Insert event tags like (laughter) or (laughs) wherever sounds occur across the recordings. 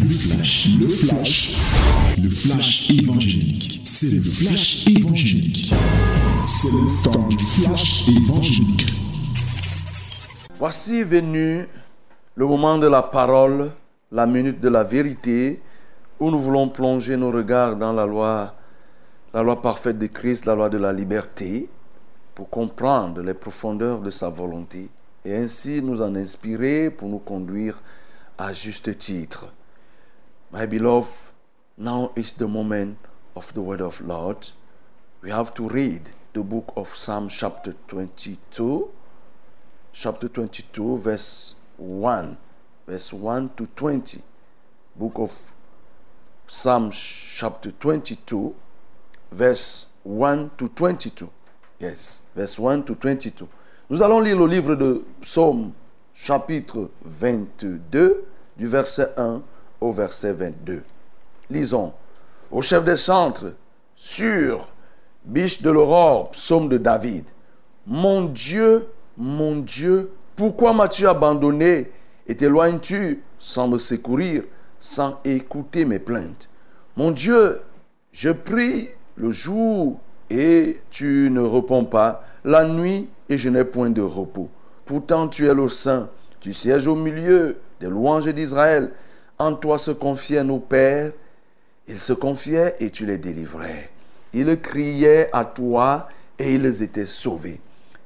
Le flash, le flash, le flash évangélique. C'est le flash évangélique. C'est le temps du flash évangélique. Voici venu le moment de la parole, la minute de la vérité, où nous voulons plonger nos regards dans la loi, la loi parfaite de Christ, la loi de la liberté, pour comprendre les profondeurs de sa volonté et ainsi nous en inspirer pour nous conduire à juste titre. My beloved, now is the moment of the word of Lord. We have to read the book of Psalm chapter 22, chapter 22, verse 1, verse 1 to 20. Book of Psalm chapter 22, verse 1 to 22. Yes, verse 1 to 22. Nous allons lire le livre de Psaume chapitre 22 du verset 1 au verset 22. Lisons. Au chef des centres, sur biche de l'aurore, psaume de David. Mon Dieu, mon Dieu, pourquoi m'as-tu abandonné et t'éloignes-tu sans me secourir, sans écouter mes plaintes? Mon Dieu, je prie le jour et tu ne réponds pas, la nuit et je n'ai point de repos. Pourtant tu es le Saint, tu sièges au milieu des louanges d'Israël. En toi se confiaient nos pères, ils se confiaient et tu les délivrais. Ils criaient à toi et ils étaient sauvés.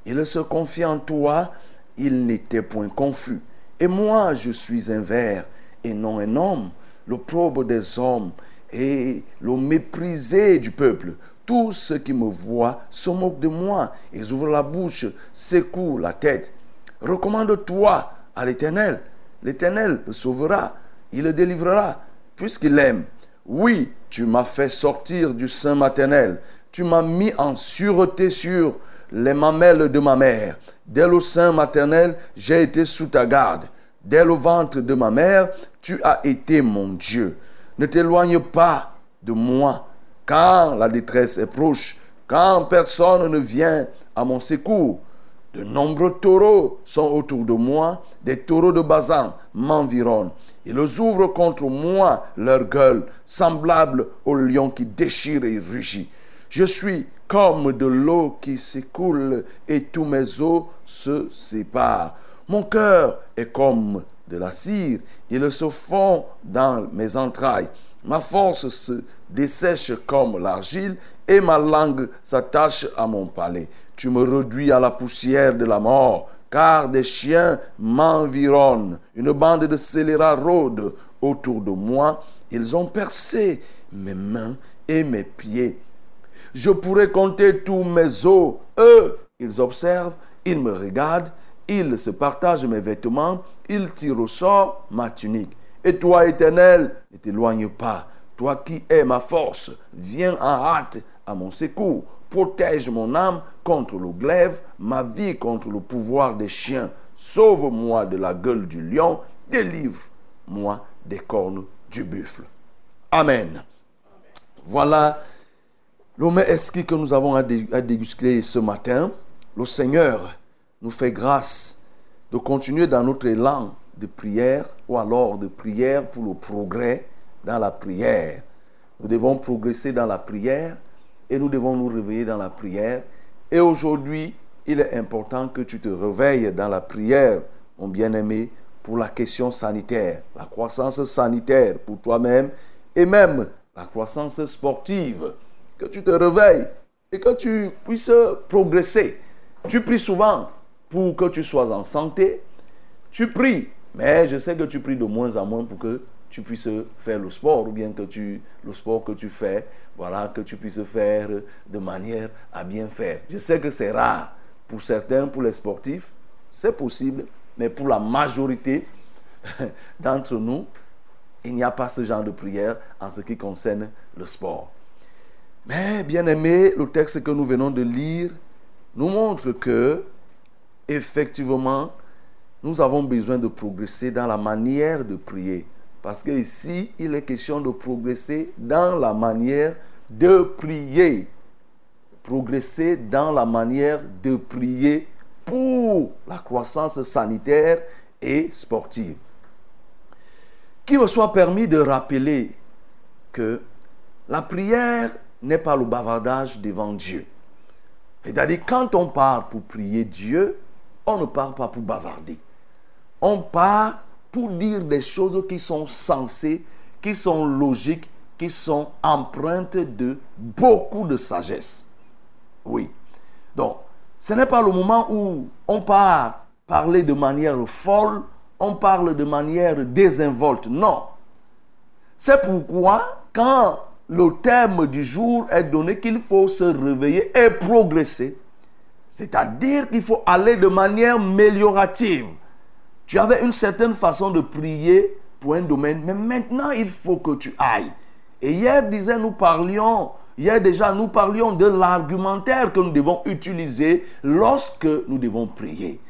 Ils se confiaient en toi, ils n'étaient point confus. Et moi, je suis un ver et non un homme, le probe des hommes et le méprisé du peuple. Tous ceux qui me voient se moquent de moi. Ils ouvrent la bouche, secouent la tête. Recommande-toi à l'Éternel. L'Éternel le sauvera. Il le délivrera, puisqu'il aime. Oui, tu m'as fait sortir du sein maternel. Tu m'as mis en sûreté sur les mamelles de ma mère. Dès le sein maternel, j'ai été sous ta garde. Dès le ventre de ma mère, tu as été mon Dieu. Ne t'éloigne pas de moi quand la détresse est proche, quand personne ne vient à mon secours. De nombreux taureaux sont autour de moi, des taureaux de Bazan m'environnent. Ils ouvrent contre moi leur gueule, semblable au lion qui déchire et rugit. Je suis comme de l'eau qui s'écoule et tous mes os se séparent. Mon cœur est comme de la cire, il se fond dans mes entrailles. Ma force se dessèche comme l'argile et ma langue s'attache à mon palais. Tu me réduis à la poussière de la mort, car des chiens m'environnent. Une bande de scélérats rôde autour de moi. Ils ont percé mes mains et mes pieds. Je pourrais compter tous mes os. Eux, ils observent, ils me regardent, ils se partagent mes vêtements, ils tirent au sort ma tunique. Et toi, Éternel, ne t'éloigne pas. Toi qui es ma force, viens en hâte à mon secours. Protège mon âme contre le glaive, ma vie contre le pouvoir des chiens. Sauve-moi de la gueule du lion, délivre-moi des cornes du buffle. Amen. Voilà le esquis que nous avons à déguster ce matin. Le Seigneur nous fait grâce de continuer dans notre élan de prière ou alors de prière pour le progrès dans la prière. Nous devons progresser dans la prière et nous devons nous réveiller dans la prière. Et aujourd'hui, il est important que tu te réveilles dans la prière, mon bien-aimé, pour la question sanitaire, la croissance sanitaire pour toi-même et même la croissance sportive. Que tu te réveilles et que tu puisses progresser. Tu pries souvent pour que tu sois en santé. Tu pries mais je sais que tu pries de moins en moins pour que tu puisses faire le sport ou bien que tu, le sport que tu fais, voilà, que tu puisses faire de manière à bien faire. Je sais que c'est rare pour certains, pour les sportifs, c'est possible, mais pour la majorité (laughs) d'entre nous, il n'y a pas ce genre de prière en ce qui concerne le sport. Mais bien aimé, le texte que nous venons de lire nous montre que, effectivement, nous avons besoin de progresser dans la manière de prier. Parce que ici, il est question de progresser dans la manière de prier. Progresser dans la manière de prier pour la croissance sanitaire et sportive. qu'il me soit permis de rappeler que la prière n'est pas le bavardage devant Dieu. C'est-à-dire, quand on part pour prier Dieu, on ne part pas pour bavarder. On part pour dire des choses qui sont sensées, qui sont logiques, qui sont empreintes de beaucoup de sagesse. Oui. Donc, ce n'est pas le moment où on part parler de manière folle, on parle de manière désinvolte. Non. C'est pourquoi, quand le thème du jour est donné qu'il faut se réveiller et progresser, c'est-à-dire qu'il faut aller de manière améliorative. Tu avais une certaine façon de prier pour un domaine, mais maintenant il faut que tu ailles. Et hier, disait, nous parlions, hier déjà, nous parlions de l'argumentaire que nous devons utiliser lorsque nous devons prier.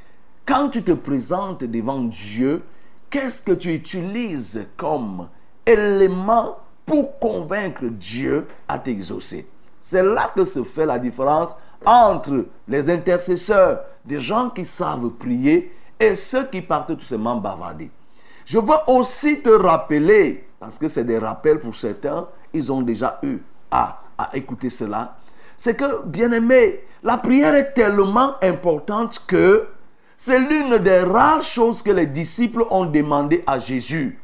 Quand tu te présentes devant Dieu, qu'est-ce que tu utilises comme élément pour convaincre Dieu à t'exaucer? C'est là que se fait la différence entre les intercesseurs, des gens qui savent prier, et ceux qui partent tout simplement bavarder. Je veux aussi te rappeler, parce que c'est des rappels pour certains, ils ont déjà eu à, à écouter cela, c'est que, bien aimé, la prière est tellement importante que c'est l'une des rares choses que les disciples ont demandé à Jésus.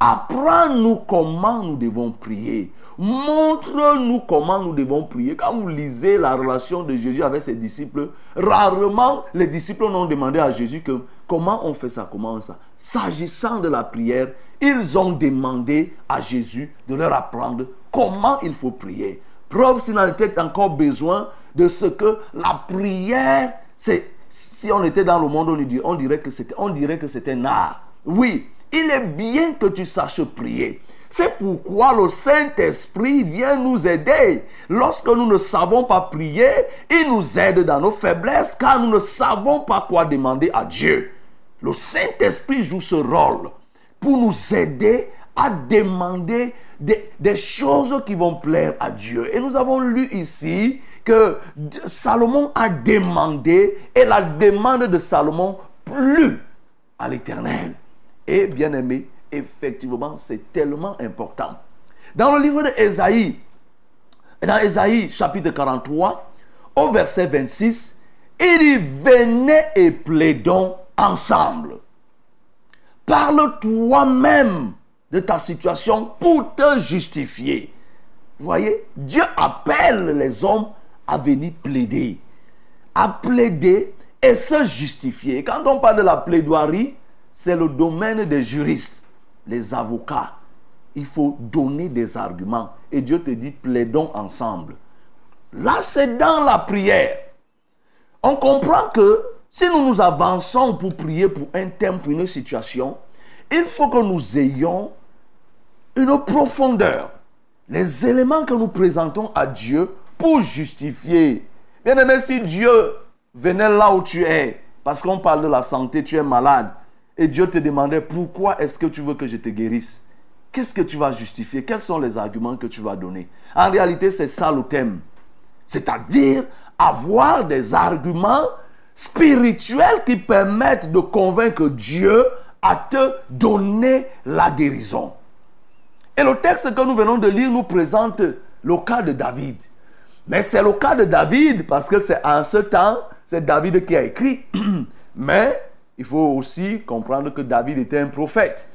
Apprends-nous comment nous devons prier. Montre-nous comment nous devons prier. Quand vous lisez la relation de Jésus avec ses disciples, rarement les disciples n'ont demandé à Jésus que comment on fait ça, comment ça. S'agissant de la prière, ils ont demandé à Jésus de leur apprendre comment il faut prier. Preuve s'il en était encore besoin de ce que la prière, c'est si on était dans le monde, on que c'était, on dirait que c'était un art. Oui, il est bien que tu saches prier. C'est pourquoi le Saint-Esprit vient nous aider. Lorsque nous ne savons pas prier, il nous aide dans nos faiblesses car nous ne savons pas quoi demander à Dieu. Le Saint-Esprit joue ce rôle pour nous aider à demander des, des, choses qui vont plaire à Dieu. Et nous avons lu ici que Salomon a demandé et la demande de Salomon plut à l'Éternel. Et bien aimé, effectivement, c'est tellement important. Dans le livre d'Ésaïe, dans Ésaïe chapitre 43, au verset 26, il dit Venez et plaidons ensemble. Parle toi-même de ta situation pour te justifier. Vous voyez, Dieu appelle les hommes à venir plaider. À plaider et se justifier. Quand on parle de la plaidoirie, c'est le domaine des juristes, les avocats. Il faut donner des arguments. Et Dieu te dit, plaidons ensemble. Là, c'est dans la prière. On comprend que si nous nous avançons pour prier pour un thème, pour une situation, il faut que nous ayons une profondeur. Les éléments que nous présentons à Dieu pour justifier. Bien aimé, si Dieu venait là où tu es, parce qu'on parle de la santé, tu es malade, et Dieu te demandait pourquoi est-ce que tu veux que je te guérisse, qu'est-ce que tu vas justifier? Quels sont les arguments que tu vas donner? En réalité, c'est ça le thème. C'est-à-dire avoir des arguments spirituels qui permettent de convaincre Dieu à te donner la guérison. Et le texte que nous venons de lire nous présente le cas de David. Mais c'est le cas de David parce que c'est en ce temps, c'est David qui a écrit. (clears throat) Mais il faut aussi comprendre que David était un prophète.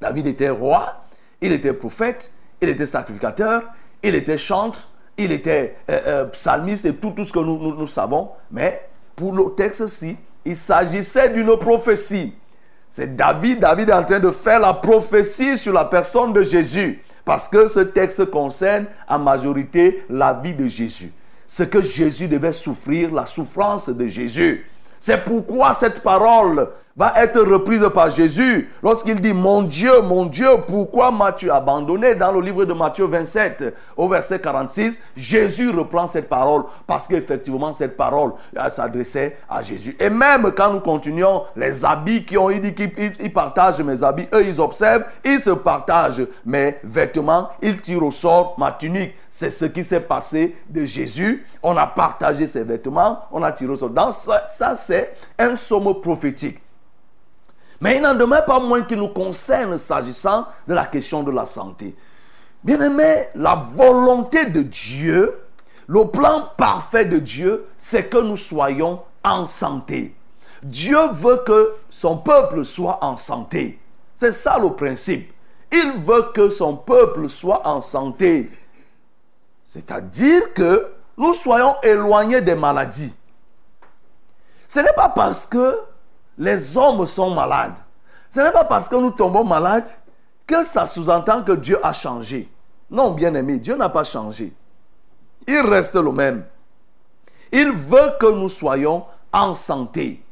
David était roi, il était prophète, il était sacrificateur, il était chantre, il était euh, euh, psalmiste et tout, tout ce que nous, nous, savons. Mais pour le texte-ci, il s'agissait d'une prophétie. C'est David, David est en train de faire la prophétie sur la personne de Jésus. Parce que ce texte concerne en majorité la vie de Jésus. Ce que Jésus devait souffrir, la souffrance de Jésus. C'est pourquoi cette parole va être reprise par Jésus lorsqu'il dit Mon Dieu, mon Dieu, pourquoi m'as-tu abandonné? Dans le livre de Matthieu 27, au verset 46, Jésus reprend cette parole parce qu'effectivement, cette parole s'adressait à Jésus. Et même quand nous continuons, les habits qui ont dit qu'ils partagent mes habits, eux, ils observent, ils se partagent mes vêtements, ils tirent au sort ma tunique. C'est ce qui s'est passé de Jésus. On a partagé ses vêtements, on a tiré au sort. Dans ça, ça c'est un somme prophétique. Mais il n'en demeure pas moins qu'il nous concerne s'agissant de la question de la santé. Bien aimé, la volonté de Dieu, le plan parfait de Dieu, c'est que nous soyons en santé. Dieu veut que son peuple soit en santé. C'est ça le principe. Il veut que son peuple soit en santé. C'est-à-dire que nous soyons éloignés des maladies. Ce n'est pas parce que les hommes sont malades. Ce n'est pas parce que nous tombons malades que ça sous-entend que Dieu a changé. Non, bien aimé, Dieu n'a pas changé. Il reste le même. Il veut que nous soyons en santé.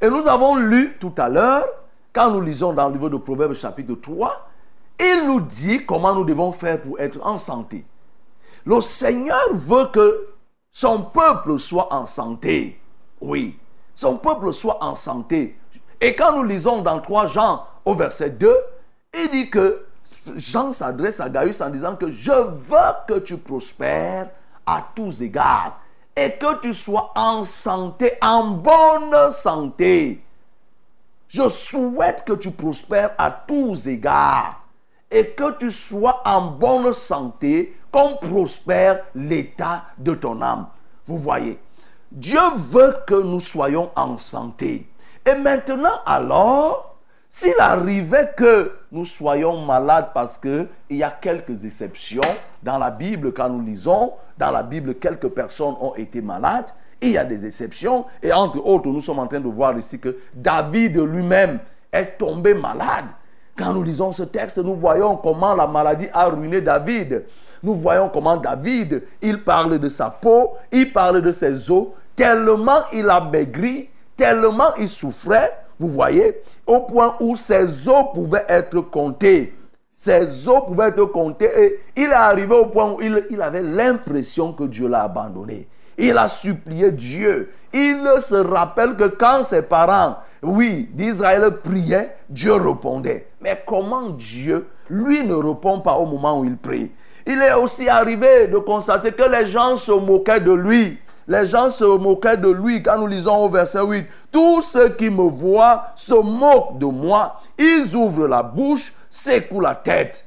Et nous avons lu tout à l'heure, quand nous lisons dans le livre de Proverbes chapitre 3, il nous dit comment nous devons faire pour être en santé. Le Seigneur veut que son peuple soit en santé. Oui, son peuple soit en santé. Et quand nous lisons dans 3 Jean au verset 2, il dit que Jean s'adresse à Gaius en disant que je veux que tu prospères à tous égards et que tu sois en santé, en bonne santé. Je souhaite que tu prospères à tous égards et que tu sois en bonne santé comme prospère l'état de ton âme. Vous voyez, Dieu veut que nous soyons en santé. Et maintenant alors, s'il arrivait que nous soyons malades parce qu'il y a quelques exceptions dans la Bible, quand nous lisons, dans la Bible, quelques personnes ont été malades, il y a des exceptions. Et entre autres, nous sommes en train de voir ici que David lui-même est tombé malade. Quand nous lisons ce texte, nous voyons comment la maladie a ruiné David. Nous voyons comment David, il parle de sa peau, il parle de ses os, tellement il a maigri, tellement il souffrait, vous voyez, au point où ses os pouvaient être comptés. Ses os pouvaient être comptés et il est arrivé au point où il, il avait l'impression que Dieu l'a abandonné. Il a supplié Dieu. Il se rappelle que quand ses parents, oui, d'Israël priaient, Dieu répondait. Mais comment Dieu, lui, ne répond pas au moment où il prie? Il est aussi arrivé de constater que les gens se moquaient de lui. Les gens se moquaient de lui quand nous lisons au verset 8. Tous ceux qui me voient se moquent de moi. Ils ouvrent la bouche, secouent la tête.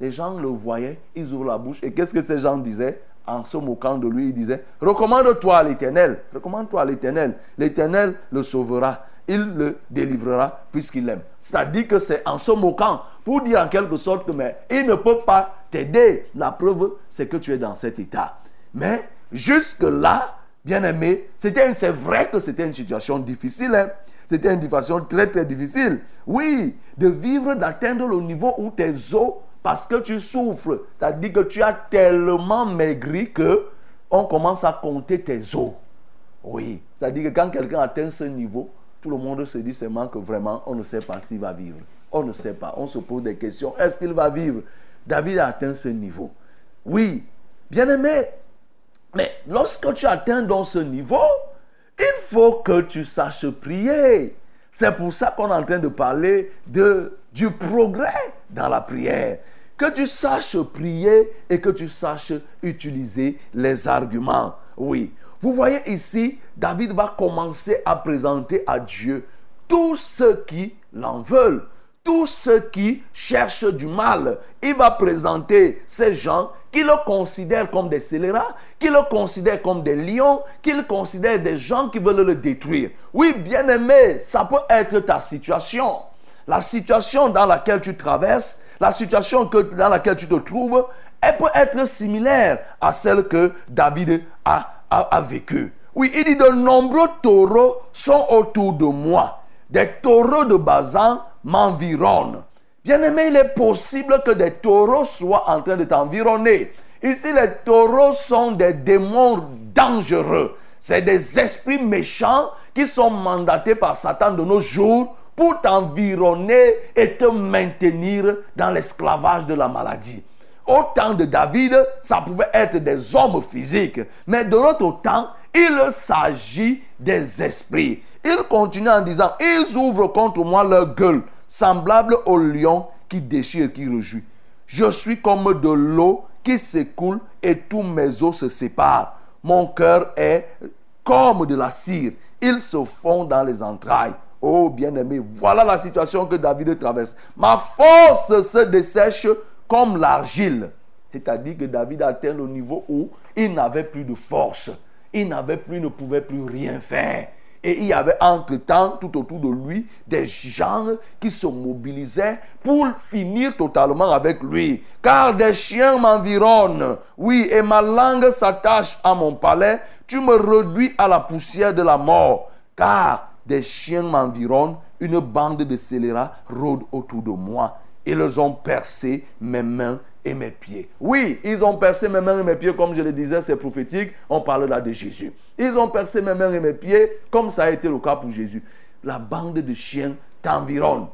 Les gens le voyaient, ils ouvrent la bouche. Et qu'est-ce que ces gens disaient? En se moquant de lui, il disait, recommande-toi à l'Éternel, recommande-toi à l'Éternel, l'Éternel le sauvera, il le délivrera puisqu'il l'aime. C'est-à-dire que c'est en se moquant pour dire en quelque sorte que mais il ne peut pas t'aider. La preuve, c'est que tu es dans cet état. Mais jusque-là, bien aimé, c'est vrai que c'était une situation difficile. Hein. C'était une situation très très difficile. Oui, de vivre, d'atteindre le niveau où tes os parce que tu souffres. C'est-à-dire que tu as tellement maigri que on commence à compter tes os. Oui, c'est-à-dire que quand quelqu'un atteint ce niveau, tout le monde se dit seulement que vraiment, on ne sait pas s'il va vivre. On ne sait pas. On se pose des questions. Est-ce qu'il va vivre? David a atteint ce niveau. Oui, bien aimé. Mais lorsque tu atteins dans ce niveau, il faut que tu saches prier. C'est pour ça qu'on est en train de parler de, du progrès dans la prière que tu saches prier et que tu saches utiliser les arguments. Oui. Vous voyez ici, David va commencer à présenter à Dieu tous ceux qui l'en veulent, tous ceux qui cherchent du mal. Il va présenter ces gens qui le considèrent comme des scélérats, qui le considèrent comme des lions, qui le considèrent des gens qui veulent le détruire. Oui, bien aimé, ça peut être ta situation. La situation dans laquelle tu traverses, la situation que, dans laquelle tu te trouves, elle peut être similaire à celle que David a, a, vécue. Oui, il dit de nombreux taureaux sont autour de moi. Des taureaux de Bazan m'environnent. Bien aimé, il est possible que des taureaux soient en train de t'environner. Ici, les taureaux sont des démons dangereux. C'est des esprits méchants qui sont mandatés par Satan de nos jours pour t'environner et te maintenir dans l'esclavage de la maladie. Au temps de David, ça pouvait être des hommes physiques, mais de notre temps, il s'agit des esprits. Il continue en disant, ils ouvrent contre moi leur gueule, semblable au lion qui déchire, qui rejouit. Je suis comme de l'eau qui s'écoule et tous mes os se séparent. Mon cœur est comme de la cire. Ils se fond dans les entrailles. Oh bien-aimé, voilà la situation que David traverse. Ma force se dessèche comme l'argile. C'est-à-dire que David atteint le niveau où il n'avait plus de force. Il n'avait plus, ne pouvait plus rien faire. Et il y avait entre-temps, tout autour de lui, des gens qui se mobilisaient pour finir totalement avec lui. Car des chiens m'environnent. Oui, et ma langue s'attache à mon palais. Tu me réduis à la poussière de la mort. Car des chiens m'environnent. Une bande de scélérats rôde autour de moi. Ils ont percé mes mains et mes pieds. Oui, ils ont percé mes mains et mes pieds, comme je le disais, c'est prophétique. On parle là de Jésus. Ils ont percé mes mains et mes pieds, comme ça a été le cas pour Jésus. La bande de chiens t'environne.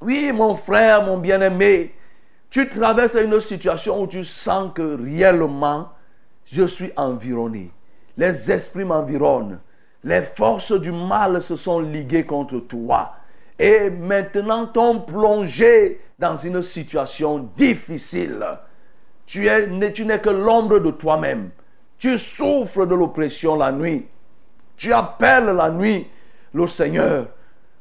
Oui, mon frère, mon bien-aimé, tu traverses une situation où tu sens que réellement, je suis environné. Les esprits m'environnent. Les forces du mal se sont liguées contre toi. Et maintenant t'ont plongé dans une situation difficile. Tu, es, tu n'es que l'ombre de toi-même. Tu souffres de l'oppression la nuit. Tu appelles la nuit le Seigneur.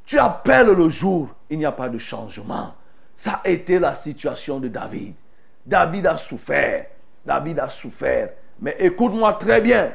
Tu appelles le jour. Il n'y a pas de changement. Ça a été la situation de David. David a souffert. David a souffert. Mais écoute-moi très bien.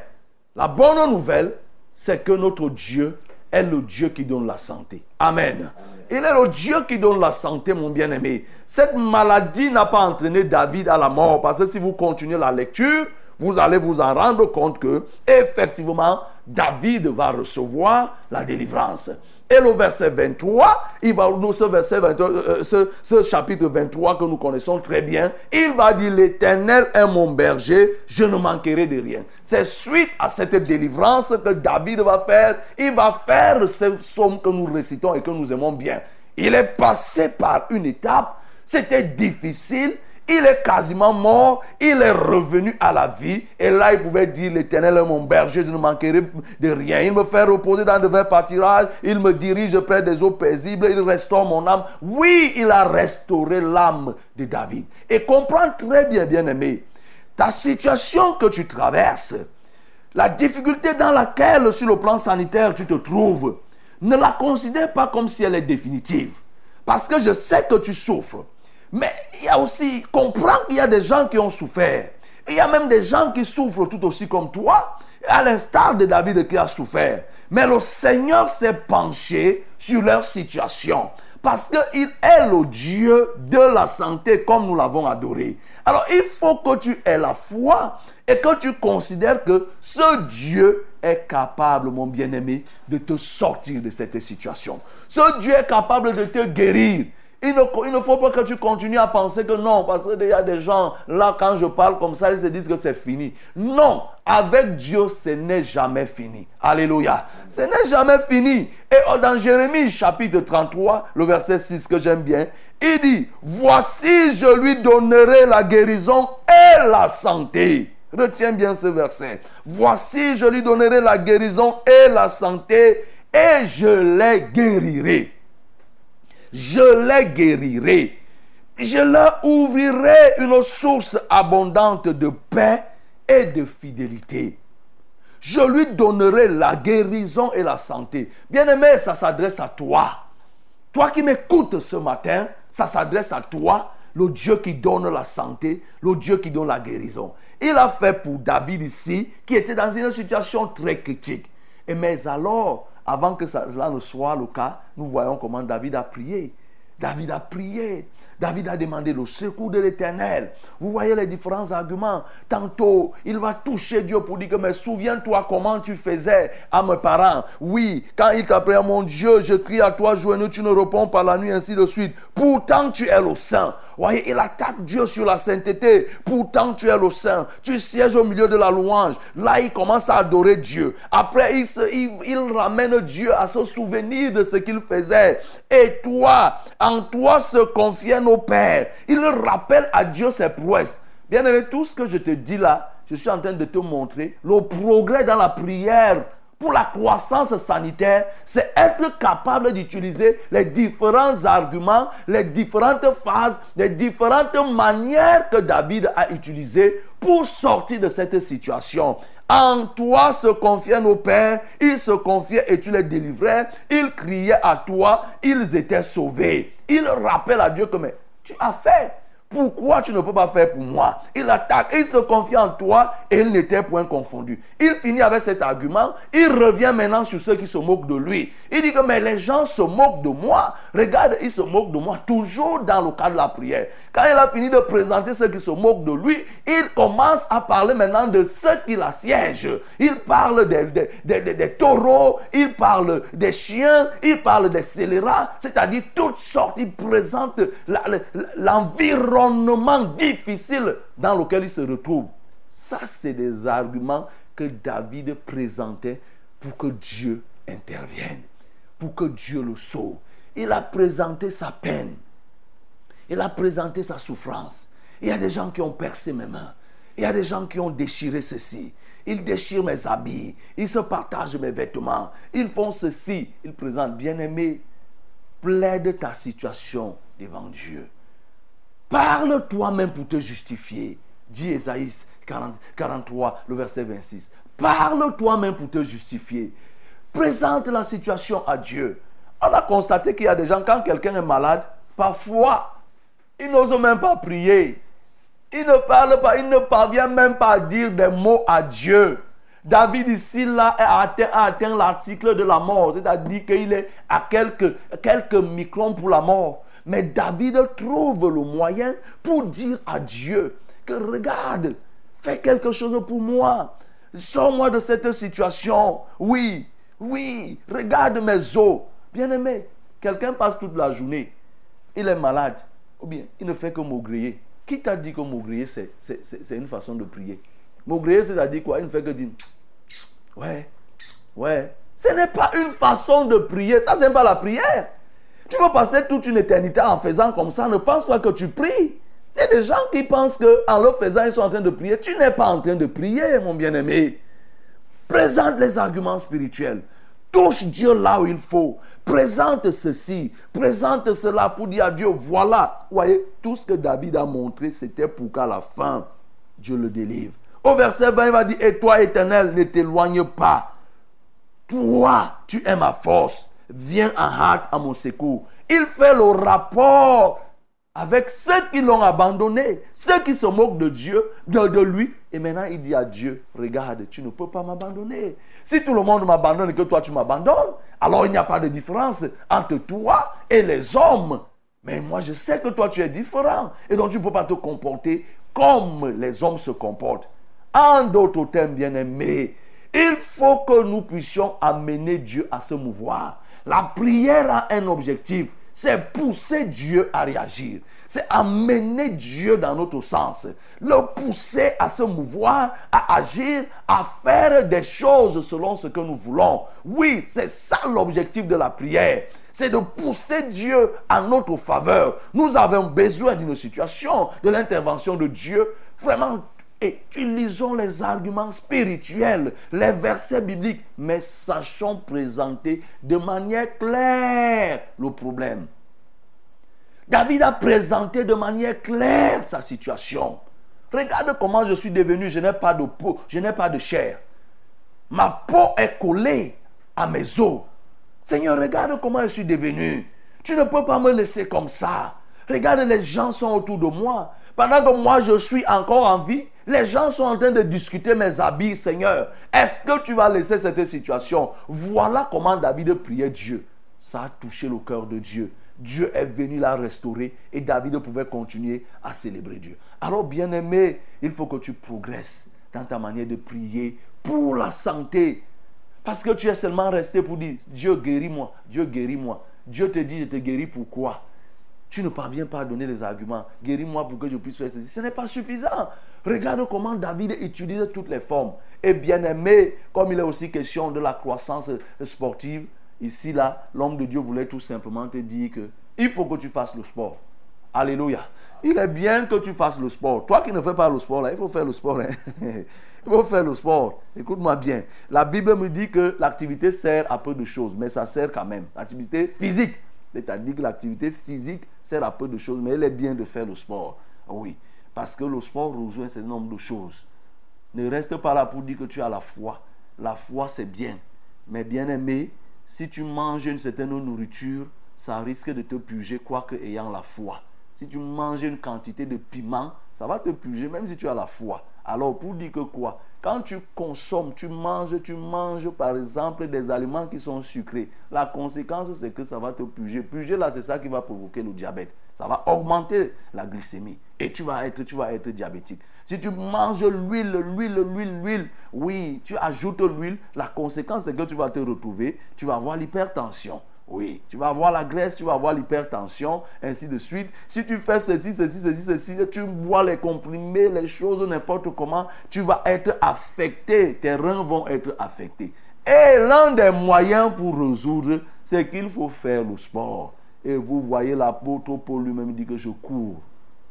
La bonne nouvelle, c'est que notre Dieu est le Dieu qui donne la santé. Amen. Il est le Dieu qui donne la santé, mon bien-aimé. Cette maladie n'a pas entraîné David à la mort. Parce que si vous continuez la lecture, vous allez vous en rendre compte que, effectivement, David va recevoir la délivrance. Et le verset 23, il va nous ce euh, ce, chapitre 23 que nous connaissons très bien, il va dire l'Éternel est mon berger, je ne manquerai de rien. C'est suite à cette délivrance que David va faire, il va faire ce psaume que nous récitons et que nous aimons bien. Il est passé par une étape, c'était difficile, il est quasiment mort, il est revenu à la vie. Et là, il pouvait dire, l'Éternel est mon berger, je ne manquerai de rien. Il me fait reposer dans de verts pâtirages, il me dirige près des eaux paisibles, il restaure mon âme. Oui, il a restauré l'âme de David. Et comprends très bien, bien-aimé, ta situation que tu traverses, la difficulté dans laquelle, sur le plan sanitaire, tu te trouves, ne la considère pas comme si elle est définitive. Parce que je sais que tu souffres. Mais il y a aussi, comprends qu'il y a des gens qui ont souffert. il y a même des gens qui souffrent tout aussi comme toi, à l'instar de David qui a souffert. Mais le Seigneur s'est penché sur leur situation. Parce qu'il est le Dieu de la santé comme nous l'avons adoré. Alors il faut que tu aies la foi et que tu considères que ce Dieu est capable, mon bien-aimé, de te sortir de cette situation. Ce Dieu est capable de te guérir. Il ne, faut pas que tu continues à penser que non, parce qu'il y a des gens, là, quand je parle comme ça, ils se disent que c'est fini. Non, avec Dieu, ce n'est jamais fini. Alléluia. Ce n'est jamais fini. Et dans Jérémie chapitre 33, le verset 6 que j'aime bien, il dit, voici, je lui donnerai la guérison et la santé. Retiens bien ce verset. Voici, je lui donnerai la guérison et la santé, et je les guérirai je les guérirai. Je leur ouvrirai une source abondante de paix et de fidélité. Je lui donnerai la guérison et la santé. Bien-aimé, ça s'adresse à toi. Toi qui m'écoutes ce matin, ça s'adresse à toi, le Dieu qui donne la santé, le Dieu qui donne la guérison. Il a fait pour David ici, qui était dans une situation très critique. Et mais alors, avant que cela ne soit le cas, nous voyons comment David a prié. David a prié. David a demandé le secours de l'Éternel. Vous voyez les différents arguments. Tantôt, il va toucher Dieu pour dire que, mais souviens-toi comment tu faisais à mes parents. Oui, quand il t'appelait, mon Dieu, je crie à toi, joyeux, tu ne réponds pas la nuit, ainsi de suite. Pourtant, tu es le saint. Voyez, il attaque Dieu sur la sainteté. Pourtant, tu es le saint. Tu sièges au milieu de la louange. Là, il commence à adorer Dieu. Après, il, il ramène Dieu à se souvenir de ce qu'il faisait. Et toi, en toi se confie nos pères. Il rappelle à Dieu ses prouesses. Bien aimé, tout ce que je te dis là, je suis en train de te montrer le progrès dans la prière pour la croissance sanitaire, c'est être capable d'utiliser les différents arguments, les différentes phases, les différentes manières que David a utilisées pour sortir de cette situation. En toi se confiaient nos pères, ils se confiaient et tu les délivrais. Ils criaient à toi, ils étaient sauvés. Ils rappellent à Dieu que mais tu as fait. Pourquoi tu ne peux pas faire pour moi? Il attaque, il se confie en toi et il n'était point confondu. Il finit avec cet argument. Il revient maintenant sur ceux qui se moquent de lui. Il dit que mais les gens se moquent de moi. Regarde, ils se moquent de moi toujours dans le cadre de la prière. Quand il a fini de présenter ceux qui se moquent de lui, il commence à parler maintenant de ceux qui l'assiègent. Il parle des, des, taureaux, il parle des chiens, il parle des scélérats, c'est-à-dire toutes sortes. Il présente l'environnement difficile dans lequel il se retrouve. Ça, c'est des arguments que David présentait pour que Dieu intervienne, pour que Dieu le sauve. Il a présenté sa peine. Il a présenté sa souffrance. Il y a des gens qui ont percé mes mains. Il y a des gens qui ont déchiré ceci. Ils déchirent mes habits. Ils se partagent mes vêtements. Ils font ceci. Ils présentent, bien-aimé, plaide ta situation devant Dieu. Parle toi-même pour te justifier. Dit Esaïe 43, le verset 26. Parle toi-même pour te justifier. Présente la situation à Dieu. On a constaté qu'il y a des gens, quand quelqu'un est malade, parfois, il n'ose même pas prier. Il ne parle pas, il ne parvient même pas à dire des mots à Dieu. David ici, là, a atteint, atteint l'article de la mort, c'est-à-dire qu'il est à quelques, quelques microns pour la mort. Mais David trouve le moyen pour dire à Dieu que regarde, fais quelque chose pour moi. Sors-moi de cette situation. Oui, oui, regarde mes os. Bien-aimé, quelqu'un passe toute la journée, il est malade, ou bien il ne fait que maugréer. Qui t'a dit que maugréer, c'est une façon de prier? Maugréer, c'est-à-dire quoi? Il ne fait que dire Ouais, ouais. Ce n'est pas une façon de prier. Ça, c'est pas la prière. Tu peux passer toute une éternité en faisant comme ça. Ne pense pas que tu pries. Il y a des gens qui pensent qu'en le faisant, ils sont en train de prier. Tu n'es pas en train de prier, mon bien-aimé. Présente les arguments spirituels. Touche Dieu là où il faut. Présente ceci, présente cela pour dire à Dieu, voilà. Vous voyez, tout ce que David a montré, c'était pour qu'à la fin, Dieu le délivre. Au verset 20, il va dire, et toi, éternel, ne t'éloigne pas. Toi, tu es ma force. Viens en hâte à mon secours. Il fait le rapport avec ceux qui l'ont abandonné, ceux qui se moquent de Dieu, de, de, lui. Et maintenant, il dit à Dieu, regarde, tu ne peux pas m'abandonner. Si tout le monde m'abandonne et que toi tu m'abandonnes, alors il n'y a pas de différence entre toi et les hommes. Mais moi, je sais que toi, tu es différent. Et donc, tu ne peux pas te comporter comme les hommes se comportent. En d'autres termes, bien-aimés, il faut que nous puissions amener Dieu à se mouvoir. La prière a un objectif, c'est pousser Dieu à réagir. C'est amener Dieu dans notre sens. Le pousser à se mouvoir, à agir, à faire des choses selon ce que nous voulons. Oui, c'est ça l'objectif de la prière. C'est de pousser Dieu à notre faveur. Nous avons besoin d'une situation, de l'intervention de Dieu. Vraiment, utilisons les arguments spirituels, les versets bibliques, mais sachons présenter de manière claire le problème. David a présenté de manière claire sa situation. Regarde comment je suis devenu, je n'ai pas de peau, je n'ai pas de chair. Ma peau est collée à mes os. Seigneur, regarde comment je suis devenu. Tu ne peux pas me laisser comme ça. Regarde, les gens sont autour de moi. Pendant que moi je suis encore en vie, les gens sont en train de discuter mes habits, Seigneur. Est-ce que tu vas laisser cette situation? Voilà comment David priait Dieu. Ça a touché le cœur de Dieu. Dieu est venu la restaurer et David pouvait continuer à célébrer Dieu. Alors, bien-aimé, il faut que tu progresses dans ta manière de prier pour la santé. Parce que tu es seulement resté pour dire Dieu guéris-moi, Dieu guéris-moi. Dieu te dit je te guéris pourquoi Tu ne parviens pas à donner les arguments. Guéris-moi pour que je puisse faire ceci. Ce n'est pas suffisant. Regarde comment David utilise toutes les formes. Et bien aimé, comme il est aussi question de la croissance sportive, ici là, l'homme de Dieu voulait tout simplement te dire que il faut que tu fasses le sport. Alléluia. Il est bien que tu fasses le sport. Toi qui ne fais pas le sport, là, il faut faire le sport. Hein. (laughs) il faut faire le sport. Écoute-moi bien. La Bible me dit que l'activité sert à peu de choses, mais ça sert quand même. L'activité physique. C'est-à-dire que l'activité physique sert à peu de choses, mais il est bien de faire le sport. Oui. Parce que le sport rejoint un certain nombre de choses. Ne reste pas là pour dire que tu as la foi. La foi, c'est bien. Mais bien aimé, si tu manges une certaine nourriture, ça risque de te puger, quoique ayant la foi. Si tu manges une quantité de piment, ça va te puger, même si tu as la foi. Alors, pour dire que quoi? Quand tu consommes, tu manges, tu manges par exemple des aliments qui sont sucrés. La conséquence, c'est que ça va te puger. Puger, là, c'est ça qui va provoquer le diabète. Ça va augmenter la glycémie. Et tu vas être, tu vas être diabétique. Si tu manges l'huile, l'huile, l'huile, l'huile, oui, tu ajoutes l'huile, la conséquence, c'est que tu vas te retrouver, tu vas avoir l'hypertension. Oui, tu vas avoir la graisse, tu vas avoir l'hypertension, ainsi de suite. Si tu fais ceci, ceci, ceci, ceci, tu bois les comprimés, les choses, n'importe comment, tu vas être affecté. Tes reins vont être affectés. Et l'un des moyens pour résoudre, c'est qu'il faut faire le sport. Et vous voyez l'apôtre Paul lui-même dit que je cours.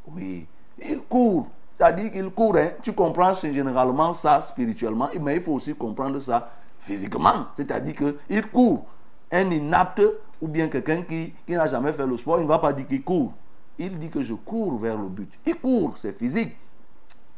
Oui, il court. C'est-à-dire qu'il court. Hein. Tu comprends généralement ça spirituellement, mais il faut aussi comprendre ça physiquement. C'est-à-dire qu'il court un inapte ou bien quelqu'un qui, n'a jamais fait le sport, il ne va pas dire qu'il court. Il dit que je cours vers le but. Il court, c'est physique.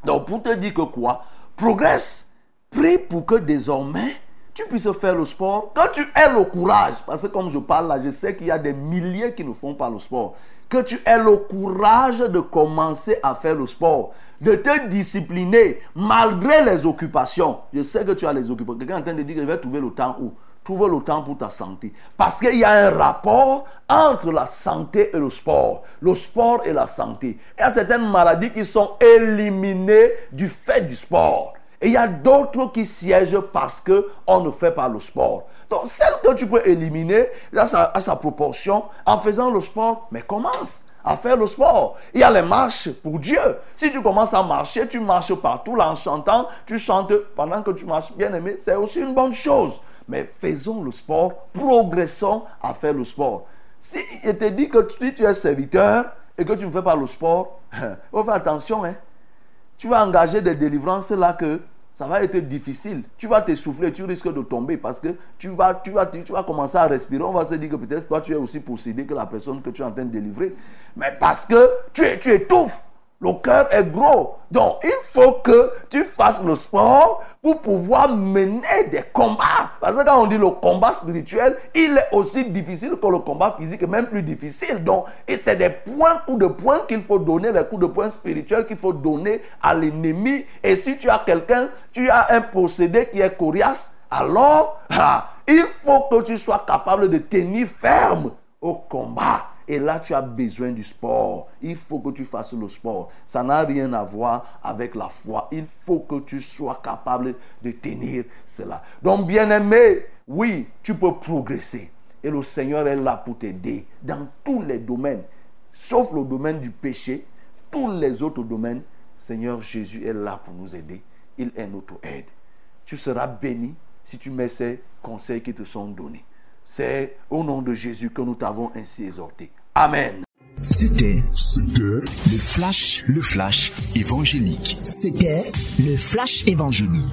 Donc pour te dire que quoi? Progresse. Prie pour que désormais tu puisses faire le sport. Quand tu aies le courage, parce que comme je parle là, je sais qu'il y a des milliers qui ne font pas le sport. Que tu aies le courage de commencer à faire le sport, de te discipliner malgré les occupations. Je sais que tu as les occupations. Quelqu'un est en train de dire que je vais trouver le temps où? Trouve le temps pour ta santé. Parce qu'il y a un rapport entre la santé et le sport. Le sport et la santé. Il y a certaines maladies qui sont éliminées du fait du sport. Et il y a d'autres qui siègent parce qu'on ne fait pas le sport. Donc, celle que tu peux éliminer à sa, à sa proportion en faisant le sport, mais commence à faire le sport. Il y a les marches pour Dieu. Si tu commences à marcher, tu marches partout là en chantant, tu chantes pendant que tu marches, bien aimé, c'est aussi une bonne chose mais faisons le sport, progressons à faire le sport. Si je te dis que si tu es serviteur et que tu ne fais pas le sport, (laughs) faut faire attention. Hein. Tu vas engager des délivrances là que ça va être difficile. Tu vas t'essouffler, tu risques de tomber parce que tu vas, tu, vas, tu vas commencer à respirer. On va se dire que peut-être toi tu es aussi possédé que la personne que tu es en train de délivrer. Mais parce que tu, tu étouffes. Le cœur est gros. Donc, il faut que tu fasses le sport pour pouvoir mener des combats. Parce que quand on dit le combat spirituel, il est aussi difficile que le combat physique, même plus difficile. Donc, c'est des points, coups de poing qu'il faut donner, les coups de poing spirituels qu'il faut donner à l'ennemi. Et si tu as quelqu'un, tu as un procédé qui est coriace, alors, ah, il faut que tu sois capable de tenir ferme au combat. Et là, tu as besoin du sport. Il faut que tu fasses le sport. Ça n'a rien à voir avec la foi. Il faut que tu sois capable de tenir cela. Donc, bien-aimé, oui, tu peux progresser. Et le Seigneur est là pour t'aider dans tous les domaines, sauf le domaine du péché. Tous les autres domaines, Seigneur Jésus est là pour nous aider. Il est notre aide. Tu seras béni si tu mets ces conseils qui te sont donnés. C'est au nom de Jésus que nous t'avons ainsi exhorté. Amen. C'était, le flash, le flash évangélique. C'était le flash évangélique.